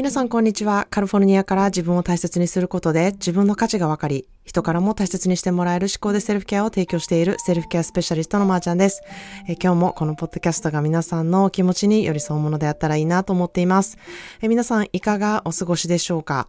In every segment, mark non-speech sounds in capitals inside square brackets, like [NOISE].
皆さんこんにちは。カリフォルニアから自分を大切にすることで自分の価値が分かり、人からも大切にしてもらえる思考でセルフケアを提供しているセルフケアスペシャリストのまーちゃんです。え今日もこのポッドキャストが皆さんの気持ちに寄り添うものであったらいいなと思っています。え皆さんいかがお過ごしでしょうか、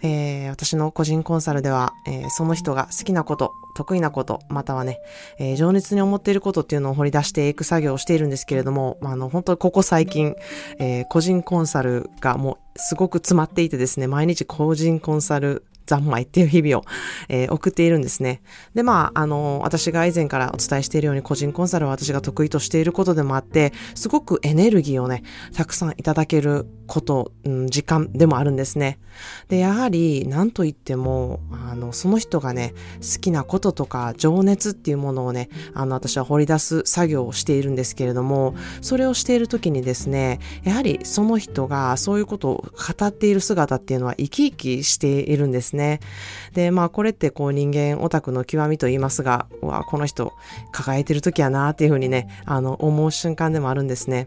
えー、私の個人コンサルでは、えー、その人が好きなこと、得意なこと、またはね、えー、情熱に思っていることっていうのを掘り出していく作業をしているんですけれども、まあ、あの、本当にここ最近、え個人コンサルがもうすごく詰まっていてですね、毎日個人コンサル三昧っていう日々を、えー、送っているんですね。で、まあ、あの、私が以前からお伝えしているように個人コンサルは私が得意としていることでもあって、すごくエネルギーをね、たくさんいただけること、うん、時間でもあるんですね。で、やはり、何と言っても、あの、その人がね、好きなこととか情熱っていうものをね、あの、私は掘り出す作業をしているんですけれども、それをしている時にですね、やはりその人がそういうことを語っている姿っていうのは生き生きしているんですね。で、まあ、これってこう人間オタクの極みと言いますが、うわ、この人抱えてる時やなっていうふうにね、あの、思う瞬間でもあるんですね。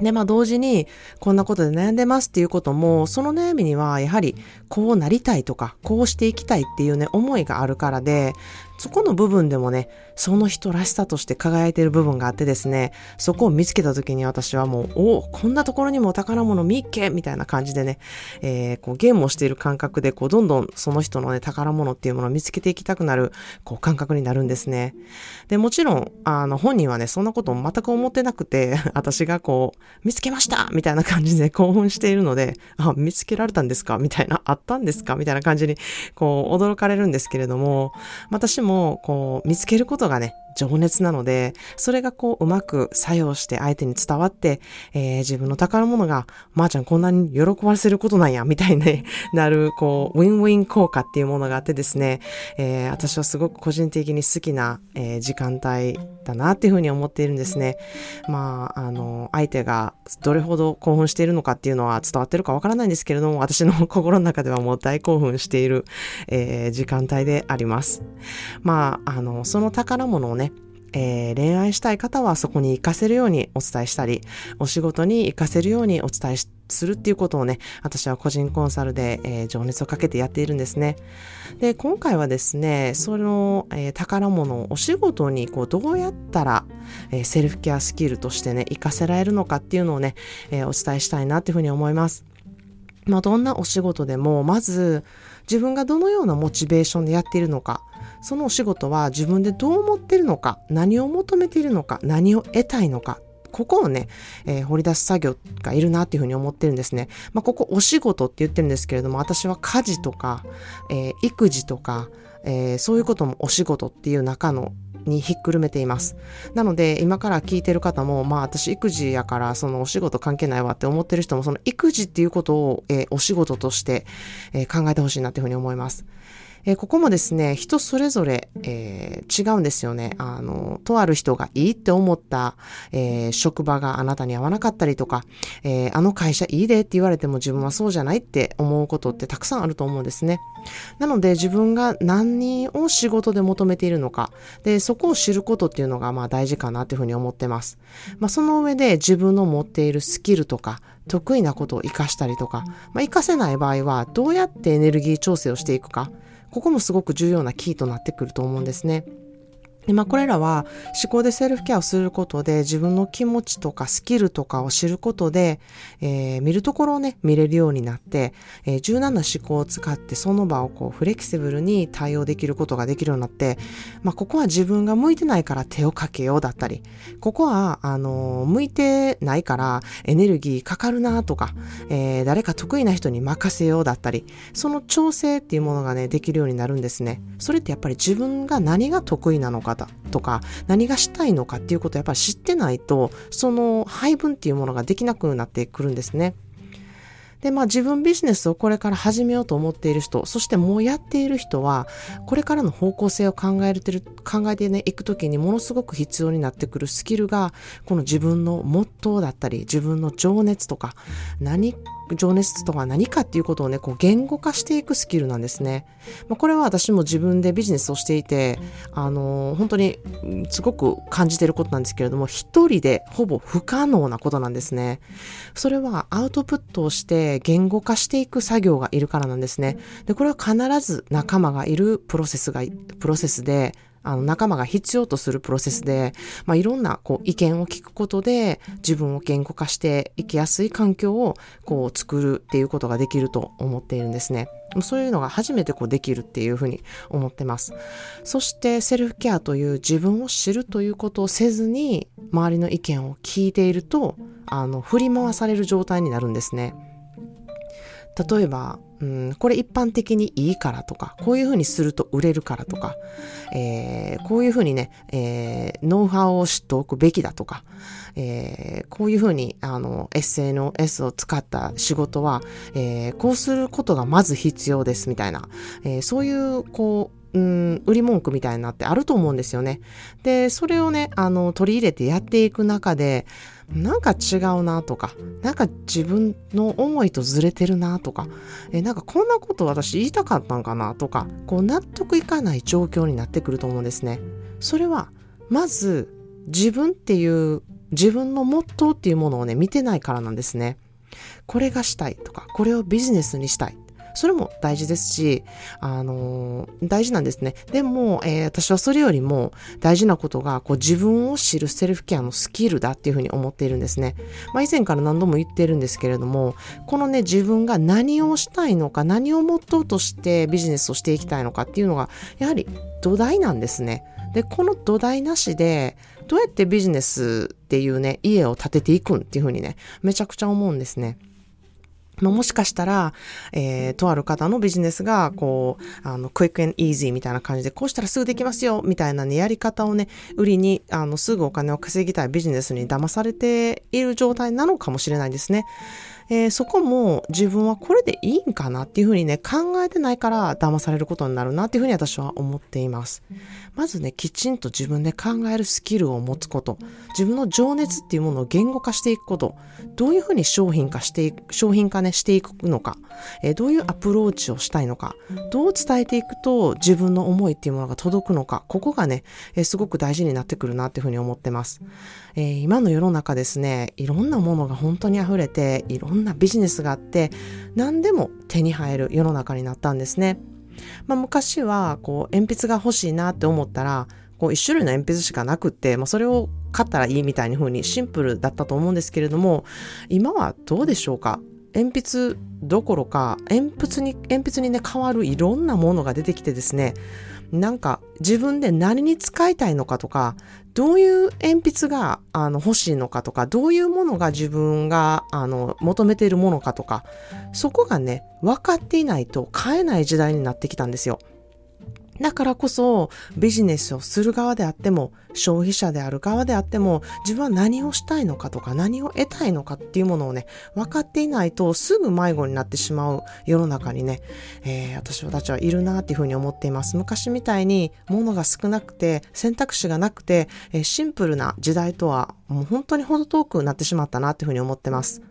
で、まあ同時に、こんなことで悩んでますっていうことも、その悩みには、やはり、こうなりたいとか、こうしていきたいっていうね、思いがあるからで、そこの部分でもね、その人らしさとして輝いている部分があってですね、そこを見つけた時に私はもう、おこんなところにも宝物見っけみたいな感じでね、えー、こうゲームをしている感覚で、こうどんどんその人のね、宝物っていうものを見つけていきたくなる、こう感覚になるんですね。で、もちろん、あの、本人はね、そんなこと全く思ってなくて、[LAUGHS] 私がこう、見つけましたみたいな感じで興奮しているので、あ、見つけられたんですかみたいな、あったんですかみたいな感じに、こう、驚かれるんですけれども、私も、もこう、見つけることがね、情熱なので、それがこう、うまく作用して相手に伝わって、えー、自分の宝物が、まー、あ、ちゃんこんなに喜ばせることなんや、みたいに [LAUGHS] なる、こう、ウィンウィン効果っていうものがあってですね、えー、私はすごく個人的に好きな、えー、時間帯だなっていうふうに思っているんですね。まあ、あの、相手がどれほど興奮しているのかっていうのは伝わってるかわからないんですけれども、私の心の中ではもう大興奮している、え、時間帯であります。まあ、あの、その宝物をね、えー、恋愛したい方はそこに活かせるようにお伝えしたり、お仕事に活かせるようにお伝えするっていうことをね、私は個人コンサルで、えー、情熱をかけてやっているんですね。で、今回はですね、その、えー、宝物をお仕事にこうどうやったら、えセルフケアスキルとしてね、活かせられるのかっていうのをね、えお伝えしたいなっていうふうに思います。まあ、どんなお仕事でも、まず、自分がどのようなモチベーションでやっているのか、そのお仕事は自分でどう思ってるのか、何を求めているのか、何を得たいのか、ここをね、えー、掘り出す作業がいるなっていうふうに思ってるんですね。まあ、ここお仕事って言ってるんですけれども、私は家事とか、えー、育児とか、えー、そういうこともお仕事っていう中のにひっくるめています。なので、今から聞いてる方も、まあ私育児やからそのお仕事関係ないわって思ってる人も、その育児っていうことを、えー、お仕事として、えー、考えてほしいなっていうふうに思います。えー、ここもですね、人それぞれ、えー、違うんですよね。あの、とある人がいいって思った、えー、職場があなたに合わなかったりとか、えあの会社いいでって言われても自分はそうじゃないって思うことってたくさんあると思うんですね。なので自分が何を仕事で求めているのか、で、そこを知ることっていうのがまあ大事かなっていうふうに思ってます。まあその上で自分の持っているスキルとか、得意なことを活かしたりとか、まあ活かせない場合はどうやってエネルギー調整をしていくか、ここもすごく重要なキーとなってくると思うんですね。でまあ、これらは思考でセルフケアをすることで自分の気持ちとかスキルとかを知ることで、えー、見るところをね、見れるようになって、えー、柔軟な思考を使ってその場をこうフレキシブルに対応できることができるようになって、まあ、ここは自分が向いてないから手をかけようだったり、ここは、あのー、向いてないからエネルギーかかるなとか、えー、誰か得意な人に任せようだったり、その調整っていうものがね、できるようになるんですね。それってやっぱり自分が何が得意なのか方とか何がしたいのかっていうことをやっぱり知ってないとその配分っていうものができなくなってくるんですね。で、まあ自分ビジネスをこれから始めようと思っている人、そしてもうやっている人は、これからの方向性を考えてる、考えてね、いくときにものすごく必要になってくるスキルが、この自分のモットーだったり、自分の情熱とか、何情熱とは何かっていうことをね、こう言語化していくスキルなんですね。まあ、これは私も自分でビジネスをしていて、あのー、本当にすごく感じてることなんですけれども、一人でほぼ不可能なことなんですね。それはアウトプットをして言語化していく作業がいるからなんですね。で、これは必ず仲間がいるプロセスが、プロセスで、あの仲間が必要とするプロセスで、まあ、いろんなこう意見を聞くことで自分を言語化していきやすい環境をこう作るっていうことができると思っているんですね。そういうのが初めてこうできるっていうふうに思ってます。そしてセルフケアという自分を知るということをせずに周りの意見を聞いているとあの振り回される状態になるんですね。例えば、うん、これ一般的にいいからとか、こういうふうにすると売れるからとか、えー、こういうふうにね、えー、ノウハウを知っておくべきだとか、えー、こういうふうに、あの、SNS を使った仕事は、え、こうすることがまず必要ですみたいな、え、そういう、こう、うん、売り文句みたいになってあると思うんですよね。で、それをね、あの、取り入れてやっていく中で、なんか違うなとか、なんか自分の思いとずれてるなとか、えなんかこんなこと私言いたかったんかなとか、こう納得いかない状況になってくると思うんですね。それは、まず自分っていう自分のモットーっていうものをね、見てないからなんですね。これがしたいとか、これをビジネスにしたい。それも大事ですし、あのー、大事なんですね。でも、えー、私はそれよりも大事なことが、こう自分を知るセルフケアのスキルだっていうふうに思っているんですね。まあ以前から何度も言ってるんですけれども、このね、自分が何をしたいのか、何をモットーとしてビジネスをしていきたいのかっていうのが、やはり土台なんですね。で、この土台なしで、どうやってビジネスっていうね、家を建てていくんっていうふうにね、めちゃくちゃ思うんですね。まあ、もしかしたら、えー、とある方のビジネスが、こう、あの、クイック and easy みたいな感じで、こうしたらすぐできますよ、みたいなね、やり方をね、売りに、あの、すぐお金を稼ぎたいビジネスに騙されている状態なのかもしれないですね。えー、そこも自分はこれでいいんかなっていうふうにね、考えてないから騙されることになるなっていうふうに私は思っています。まずね、きちんと自分で考えるスキルを持つこと、自分の情熱っていうものを言語化していくこと、どういうふうに商品化していく、商品化ね、していくのか、えー、どういうアプローチをしたいのか、どう伝えていくと自分の思いっていうものが届くのか、ここがね、えー、すごく大事になってくるなっていうふうに思ってます。えー、今の世の中ですね、いろんなものが本当に溢れて、いろんんなビジネスがあって、何でも手に入る世の中になったんですね。まあ、昔は、こう、鉛筆が欲しいなって思ったら、こう、一種類の鉛筆しかなくって、まあ、それを買ったらいいみたいな風にシンプルだったと思うんですけれども、今はどうでしょうか？鉛筆どころか、鉛筆に、鉛筆にね、変わるいろんなものが出てきてですね、なんか自分で何に使いたいのかとか、どういう鉛筆があの欲しいのかとか、どういうものが自分があの求めているものかとか、そこがね、分かっていないと買えない時代になってきたんですよ。だからこそビジネスをする側であっても消費者である側であっても自分は何をしたいのかとか何を得たいのかっていうものをね分かっていないとすぐ迷子になってしまう世の中にね、えー、私たちはいるなっていうふうに思っています。昔みたいに物が少なくて選択肢がなくて、えー、シンプルな時代とはもう本当に程遠くなってしまったなっていうふうに思ってます。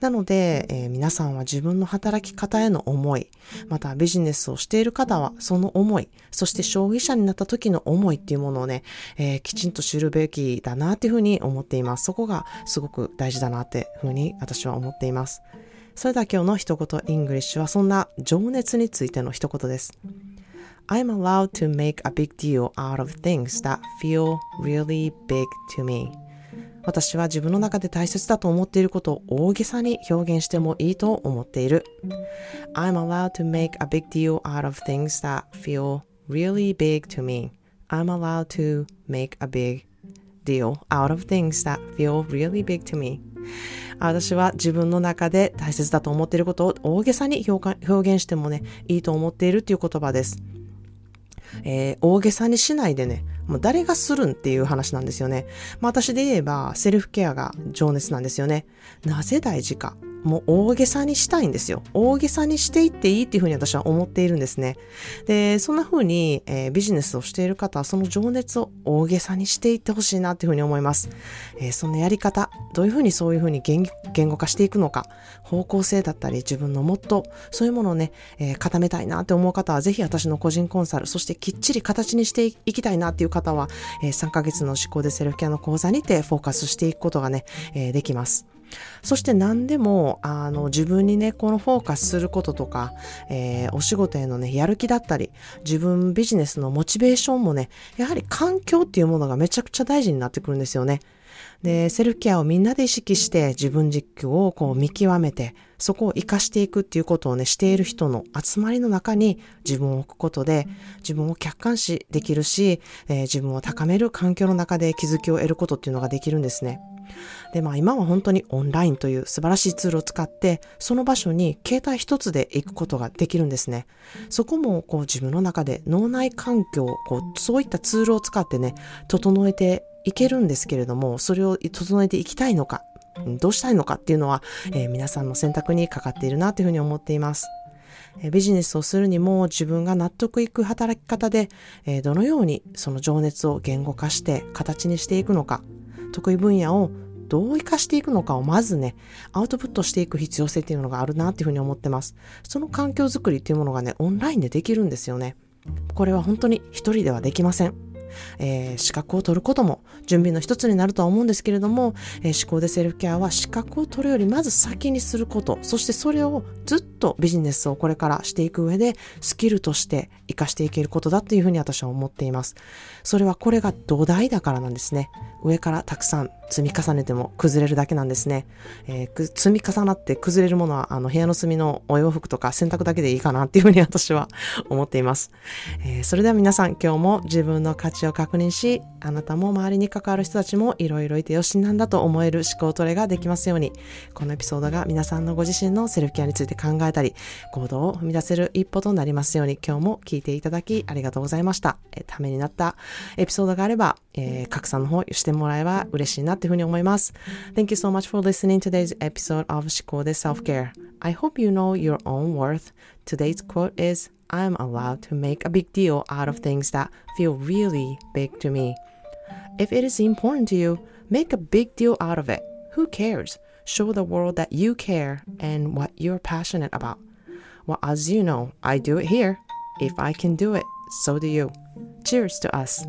なので、えー、皆さんは自分の働き方への思い、またビジネスをしている方はその思い、そして消費者になった時の思いっていうものをね、えー、きちんと知るべきだなっていうふうに思っています。そこがすごく大事だなっていうふうに私は思っています。それでは今日の一言イングリッシュはそんな情熱についての一言です。I'm allowed to make a big deal out of things that feel really big to me. 私は自分の中で大切だと思っていることを大げさに表現してもいいと思っている。I'm allowed to make a big deal out of things that feel really big to me. I'm allowed to make a big deal out of things that feel really big to me. 私は自分の中で大切だと思っていることを大げさに表現してもね、いいと思っているっていう言葉です。えー、大げさにしないでね、もう誰がするんっていう話なんですよね。まあ私で言えばセルフケアが情熱なんですよね。なぜ大事か。もう大げさにしたいんですよ。大げさにしていっていいっていうふうに私は思っているんですね。で、そんな風に、えー、ビジネスをしている方はその情熱を大げさにしていってほしいなっていうふうに思います。えー、そのやり方、どういうふうにそういうふうに言語化していくのか、方向性だったり自分のモットー、そういうものをね、えー、固めたいなって思う方はぜひ私の個人コンサル、そしてきっちり形にしていきたいなっていう方は、え、3ヶ月の思考でセルフケアの講座にてフォーカスしていくことがね、え、できます。そして何でも、あの、自分にね、このフォーカスすることとか、えー、お仕事へのね、やる気だったり、自分ビジネスのモチベーションもね、やはり環境っていうものがめちゃくちゃ大事になってくるんですよね。で、セルフケアをみんなで意識して自分軸をこう見極めて、そこを活かしていくっていうことをね、している人の集まりの中に自分を置くことで、自分を客観視できるし、えー、自分を高める環境の中で気づきを得ることっていうのができるんですね。で、まあ今は本当にオンラインという素晴らしいツールを使って、その場所に携帯一つで行くことができるんですね。そこもこう自分の中で脳内環境、こうそういったツールを使ってね、整えていけるんですけれども、それを整えていきたいのか、どうしたいのかっていうのは、えー、皆さんの選択にかかっているなというふうに思っています。ビジネスをするにも自分が納得いく働き方で、どのようにその情熱を言語化して形にしていくのか、得意分野をどう生かしていくのかをまずね、アウトプットしていく必要性っていうのがあるなっていうふうに思ってます。その環境づくりっていうものがね、オンラインでできるんですよね。これは本当に一人ではできません。えー、資格を取ることも準備の一つになるとは思うんですけれども、えー、思考でセルフケアは資格を取るよりまず先にすること、そしてそれをずっとビジネスをこれからしていく上でスキルとして活かしていけることだというふうに私は思っています。それはこれが土台だからなんですね。上からたくさん積み重ねても崩れるだけなんですね。えー、積み重なって崩れるものはあの部屋の隅のお洋服とか洗濯だけでいいかなっていうふうに私は思っています。えー、それでは皆さん今日も自分の価値を確認し、あなたも周りに関わる人たちもいろいろいてよしなんだと思える思考トレができますように、このエピソードが皆さんのご自身のセルフケアについて考えたり、行動を踏み出せる一歩となりますように、今日も聞いていただきありがとうございました。えためになったエピソードがあれば、えー、拡散の方してもらえば嬉しいなっていうふうに思います。Thank you so much for listening to today's episode of 思考で Self-Care. I hope you know your own worth. Today's quote is I'm allowed to make a big deal out of things that feel really big to me. If it is important to you, make a big deal out of it. Who cares? Show the world that you care and what you're passionate about. Well, as you know, I do it here. If I can do it, so do you. Cheers to us.